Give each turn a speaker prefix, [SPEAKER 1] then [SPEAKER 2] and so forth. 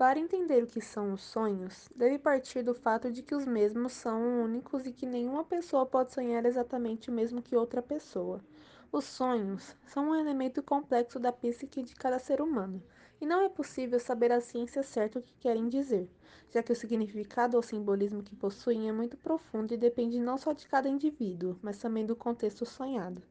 [SPEAKER 1] Para entender o que são os sonhos, deve partir do fato de que os mesmos são únicos e que nenhuma pessoa pode sonhar exatamente o mesmo que outra pessoa. Os sonhos são um elemento complexo da psique de cada ser humano, e não é possível saber a ciência certa o que querem dizer, já que o significado ou simbolismo que possuem é muito profundo e depende não só de cada indivíduo, mas também do contexto sonhado.